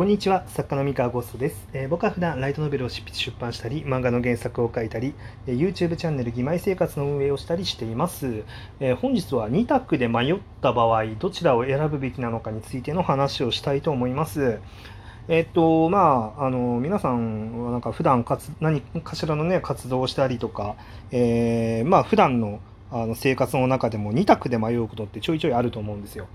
こんにちは作家の三河ゴーストです、えー、僕は普段ライトノベルを執筆出版したり漫画の原作を書いたり、えー、YouTube チャンネル「義妹生活」の運営をしたりしています、えー、本日は2択で迷った場合どちらを選ぶべきなのかについての話をしたいと思います。えっとまああの皆さんはなんか普段かつ何かしらのね活動をしたりとか、えー、まあ普段のあの生活の中でも2択で迷うことってちょいちょいあると思うんですよ。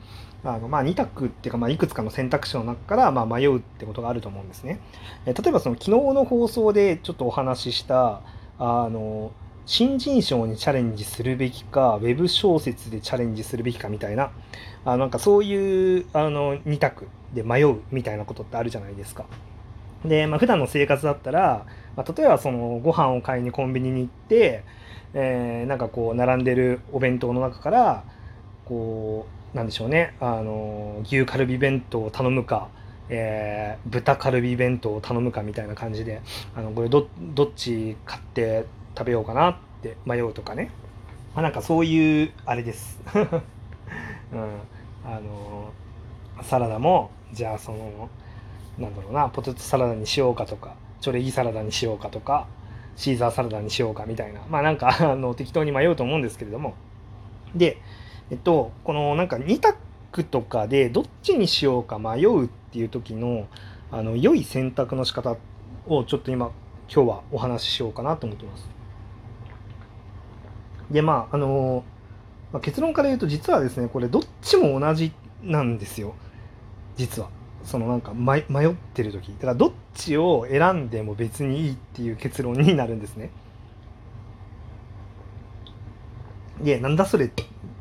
あのまあ、2択っていうか、まあ、いくつかの選択肢の中からまあ迷うってことがあると思うんですね。え例えばその昨日の放送でちょっとお話ししたあの新人賞にチャレンジするべきかウェブ小説でチャレンジするべきかみたいなあなんかそういうあの2択で迷うみたいなことってあるじゃないですか。で、まあ、普段の生活だったら、まあ、例えばそのご飯を買いにコンビニに行ってえー、なんかこう並んでるお弁当の中からこうなんでしょうねあの牛カルビ弁当を頼むか、えー、豚カルビ弁当を頼むかみたいな感じであのこれどどっち買って食べようかなって迷うとかね、まあ、なんかそういうあれです、うん、あのサラダもじゃあそのなんだろうなポテトサラダにしようかとかチョレギサラダにしようかとかシーザーサラダにしようかみたいなまあなんか あの適当に迷うと思うんですけれどもでえっとこのなんか2択とかでどっちにしようか迷うっていう時のあの良い選択の仕方をちょっと今今日はお話ししようかなと思ってます。でまああのまあ、結論から言うと実はですねこれどっちも同じなんですよ実は。そのなんか迷ってる時だからどっちを選んでも別にいいっていう結論になるんですね。でなんだそれっ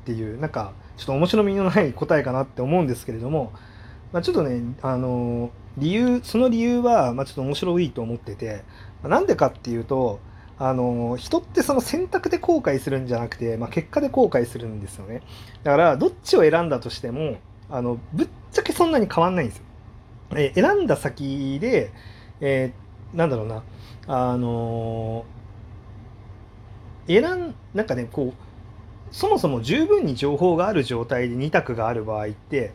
ていうなんかちょっと面白みのない答えかなって思うんですけれども、まあ、ちょっとねあの理由その理由は、まあ、ちょっと面白いと思っててなんでかっていうとあの人ってその選択で後悔するんじゃなくて、まあ、結果で後悔するんですよねだからどっちを選んだとしてもあのぶっちゃけそんなに変わんないんですよえー、選んだ先で、えー、なんだろうな、あのー、選ん、なんかね、こう、そもそも十分に情報がある状態で2択がある場合って、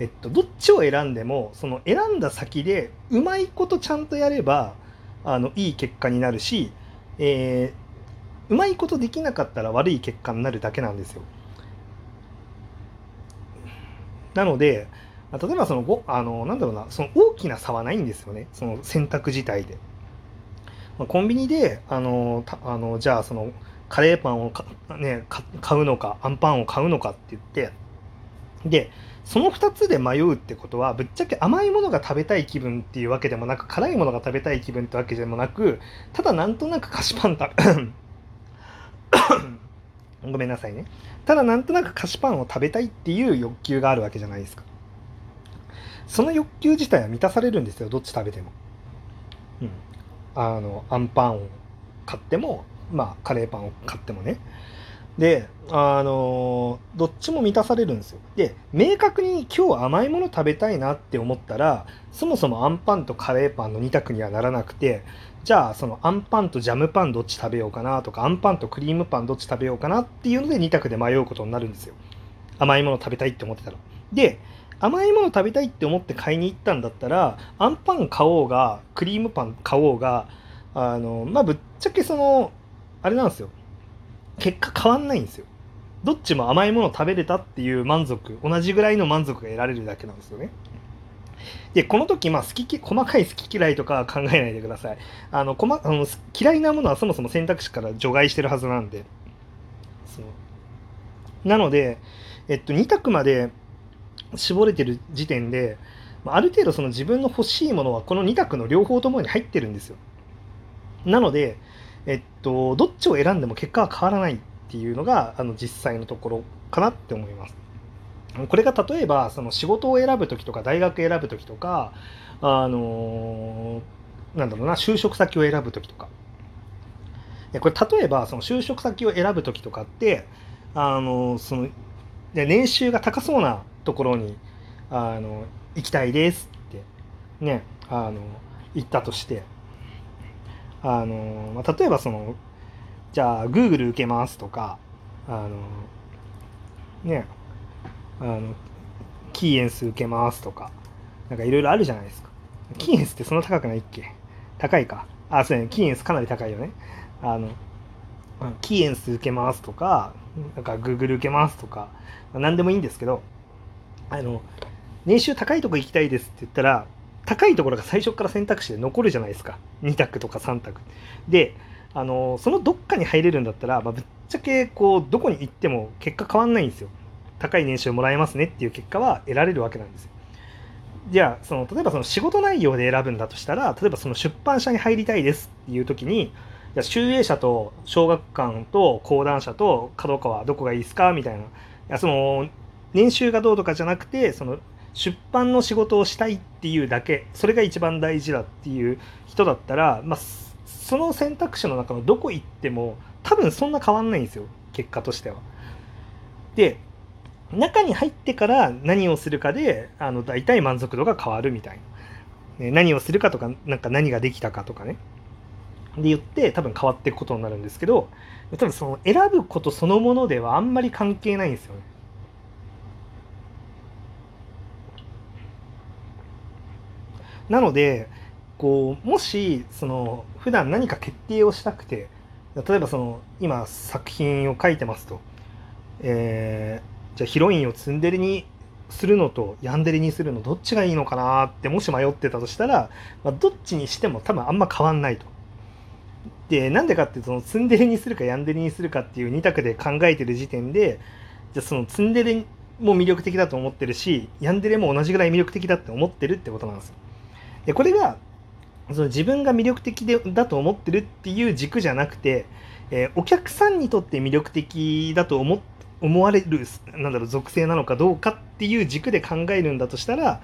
えっと、どっちを選んでも、その選んだ先でうまいことちゃんとやれば、あの、いい結果になるし、えー、うまいことできなかったら悪い結果になるだけなんですよ。なので、例えばそのごあのなんだろうなその大きな差はないんですよね。その選択自体で。まあ、コンビニであのあのじゃあそのカレーパンをか、ね、買うのかあんパンを買うのかって言ってでその2つで迷うってことはぶっちゃけ甘いものが食べたい気分っていうわけでもなく辛いものが食べたい気分ってわけでもなくただなんとなく菓子パン食べ ごめんなさいね。ただなんとなく菓子パンを食べたいっていう欲求があるわけじゃないですか。その欲求自体は満たされるんですよどっち食べても。うん、あのあんパンを買ってもまあカレーパンを買ってもね。であのどっちも満たされるんですよ。で明確に今日甘いもの食べたいなって思ったらそもそもあんパンとカレーパンの2択にはならなくてじゃあそのあんパンとジャムパンどっち食べようかなとかあんパンとクリームパンどっち食べようかなっていうので2択で迷うことになるんですよ。甘いもの食べたいって思ってたら。で甘いもの食べたいって思って買いに行ったんだったらあんパン買おうがクリームパン買おうがあのまあぶっちゃけそのあれなんですよ。結果変わんないんですよ。どっちも甘いもの食べれたっていう満足同じぐらいの満足が得られるだけなんですよね。でこの時、まあ、好き細かい好き嫌いとかは考えないでください。あの細あの嫌いなものはそもそも選択肢から除外してるはずなんで。そう。なので、えっと、2択まで絞れてる時点である程度その自分の欲しいものはこの2択の両方ともに入ってるんですよ。なので、えっと、どっちを選んでも結果は変わらないっていうのがあの実際のところかなって思います。これが例えばその仕事を選ぶ時とか大学選ぶ時とかあのなんだろうな就職先を選ぶ時とかこれ例えばその就職先を選ぶ時とかってあのその年収が高そうなところにあの行きたいですってねあの言ったとしてあの、まあ、例えばそのじゃあ Google 受けますとかあのねあのキーエンス受けますとかなんかいろいろあるじゃないですかキーエンスってそんな高くないっけ？高いか。あ、そうね、キーエンスかなり高いよね。あの、キーエンス受けますとか、なんか Google 受けますとか、何でもいいんですけど、あの、年収高いとこ行きたいですって言ったら、高いところが最初から選択肢で残るじゃないですか。2択とか3択。で、あの、そのどっかに入れるんだったら、まあ、ぶっちゃけ、こう、どこに行っても結果変わんないんですよ。高い年収もらえますねっていう結果は得られるわけなんですよ。じゃあその例えばその仕事内容で選ぶんだとしたら例えばその出版社に入りたいですっていう時にじゃ集英社と小学館と講談社と角川どこがいいですかみたいないやその年収がどうとかじゃなくてその出版の仕事をしたいっていうだけそれが一番大事だっていう人だったら、まあ、その選択肢の中のどこ行っても多分そんな変わんないんですよ結果としては。で中に入ってから何をするかであの大体満足度が変わるみたいな、ね、何をするかとかなんか何ができたかとかねで言って多分変わっていくことになるんですけど多分その選ぶことそのものではあんまり関係ないんですよね。なのでこうもしその普段何か決定をしたくて例えばその今作品を書いてますと、えー、じゃあヒロインをツンデレにするのとヤンデレにするのどっちがいいのかなってもし迷ってたとしたら、まあ、どっちにしても多分あんま変わんないと。でなんでかっていうとそのツンデレにするかヤンデレにするかっていう2択で考えてる時点でじゃあそのツンデレも魅力的だと思ってるしヤンデレも同じぐらい魅力的だって思ってるってことなんですよ。でこれがその自分が魅力的でだと思ってるっていう軸じゃなくて、えー、お客さんにとって魅力的だと思思われるなんだろう属性なのかどうかっていう軸で考えるんだとしたら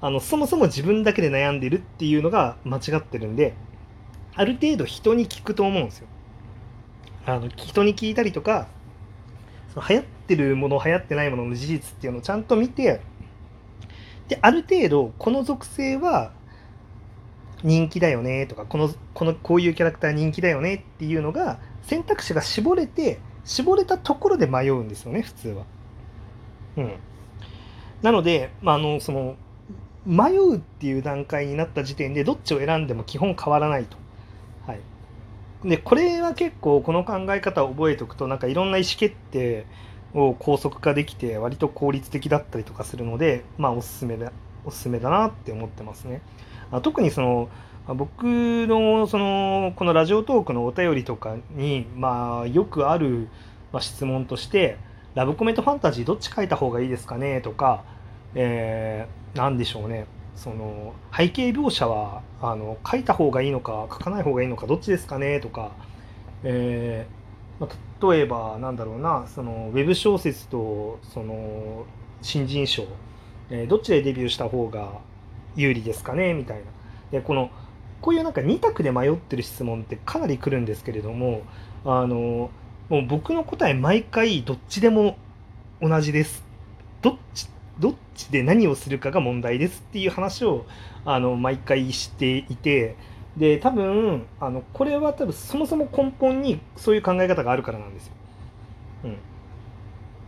あのそもそも自分だけで悩んでるっていうのが間違ってるんである程度人に聞くと思うんですよ。あの人に聞いたりとかその流行ってるもの流行ってないものの事実っていうのをちゃんと見てである程度この属性は人気だよねとかこのこのこういうキャラクター人気だよねっていうのが選択肢が絞れて絞れたところで迷うんですよね普通は。うん、なので、まあ、のその迷うっていう段階になった時点でどっちを選んでも基本変わらないと。はい、でこれは結構この考え方を覚えておくとなんかいろんな意思決定を高速化できて割と効率的だったりとかするのでまあおすすめだおすすめだなって思ってますね。あ特にその僕のそのこのラジオトークのお便りとかに、まあ、よくある質問として「ラブコメとファンタジーどっち書いた方がいいですかね?」とか、えー、何でしょうねその背景描写はあの書いた方がいいのか書かない方がいいのかどっちですかねとか、えーまあ、例えばなんだろうなそのウェブ小説とその新人賞、えー、どっちでデビューした方が有利ですかねみたいな。でこのこういうなんか2択で迷ってる質問ってかなり来るんですけれどもあのもう僕の答え毎回どっちでも同じですどっちどっちで何をするかが問題ですっていう話をあの毎回していてで多分あのこれは多分そもそも根本にそういう考え方があるからなんですよ。うん、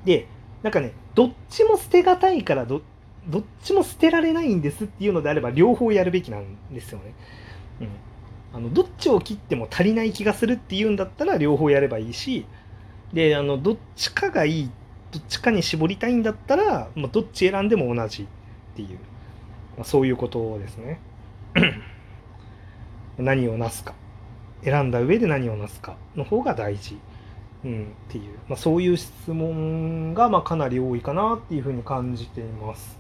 でなんかねどっちも捨てがたいからどどっちも捨てられないんですっていうのであれば両方やるべきなんですよね。うん、あのどっちを切っても足りない気がするっていうんだったら両方やればいいしであのどっちかがいいどっちかに絞りたいんだったら、まあ、どっち選んでも同じっていう、まあ、そういうことですね。何をなすか。選んだ上で何をなすかの方が大事、うん、っていう、まあ、そういう質問がまあかなり多いかなっていうふうに感じています。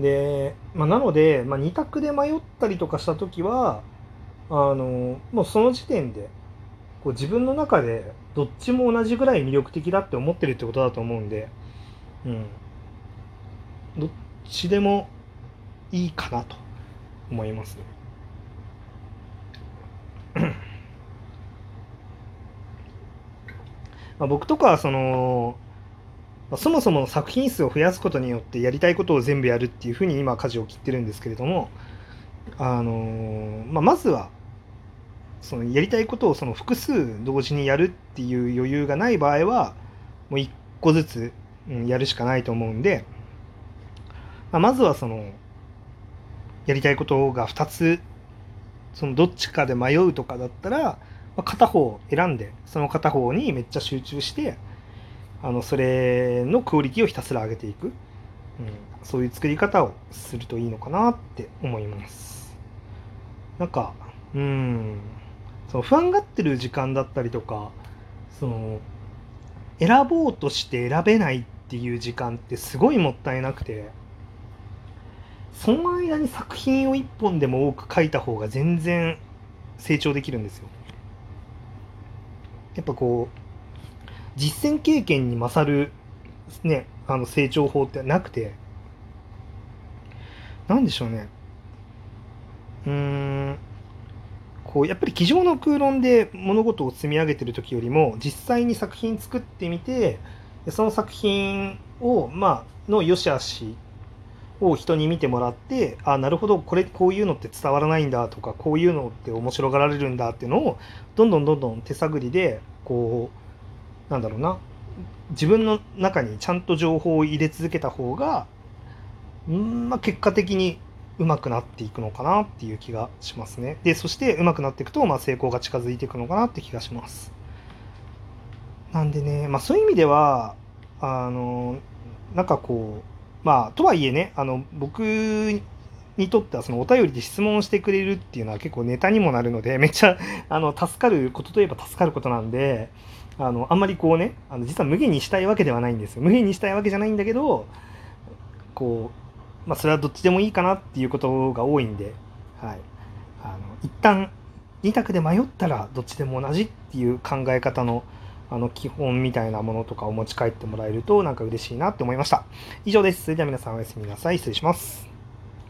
で、まあ、なので、まあ、2択で迷ったりとかした時はあのもうその時点でこう自分の中でどっちも同じぐらい魅力的だって思ってるってことだと思うんで、うん、どっちでもいいかなと思います、ま僕とかはそのま、そもそも作品数を増やすことによってやりたいことを全部やるっていうふうに今舵を切ってるんですけれども、あのー、まあ、まずはそのやりたいことをその複数同時にやるっていう余裕がない場合はもう1個ずつやるしかないと思うんで、まあ、まずはそのやりたいことが2つそのどっちかで迷うとかだったら、まあ、片方選んでその片方にめっちゃ集中してあのそれのクオリティをひたすら上げていく、うん、そういう作り方をするといいのかなって思います。なんかうん。その不安がってる時間だったりとかその選ぼうとして選べないっていう時間ってすごいもったいなくてその間に作品を1本でも多く書いた方が全然成長できるんですよ。やっぱこう実践経験に勝る、ね、あの成長法ってなくて。なんでしょうね。うん。こうやっぱり机上の空論で物事を積み上げてる時よりも実際に作品作ってみてその作品をまあの良し悪しを人に見てもらってあなるほどこれこういうのって伝わらないんだとかこういうのって面白がられるんだっていうのをどんどんどんどん手探りでこうなんだろうな自分の中にちゃんと情報を入れ続けた方がんまあ結果的に上手くなっていくのかなっていう気がしますね。でそして上手くなっていくと、まあ、成功が近づいていくのかなって気がします。なんでね、まあ、そういう意味ではあのなんかこうまあ、とはいえね、あの、僕にとってはそのお便りで質問してくれるっていうのは結構ネタにもなるので、めっちゃ、あの、助かることといえば助かることなんで、あの、あんまりこうね、あの実は無限にしたいわけではないんですよ。無限にしたいわけじゃないんだけど、こう、まあ、それはどっちでもいいかなっていうことが多いんで、はい。あの、一旦、2択で迷ったらどっちでも同じっていう考え方のあの基本みたいなものとかを持ち帰ってもらえるとなんか嬉しいなって思いました。以上です。それでは皆さんおやすみなさい。失礼します。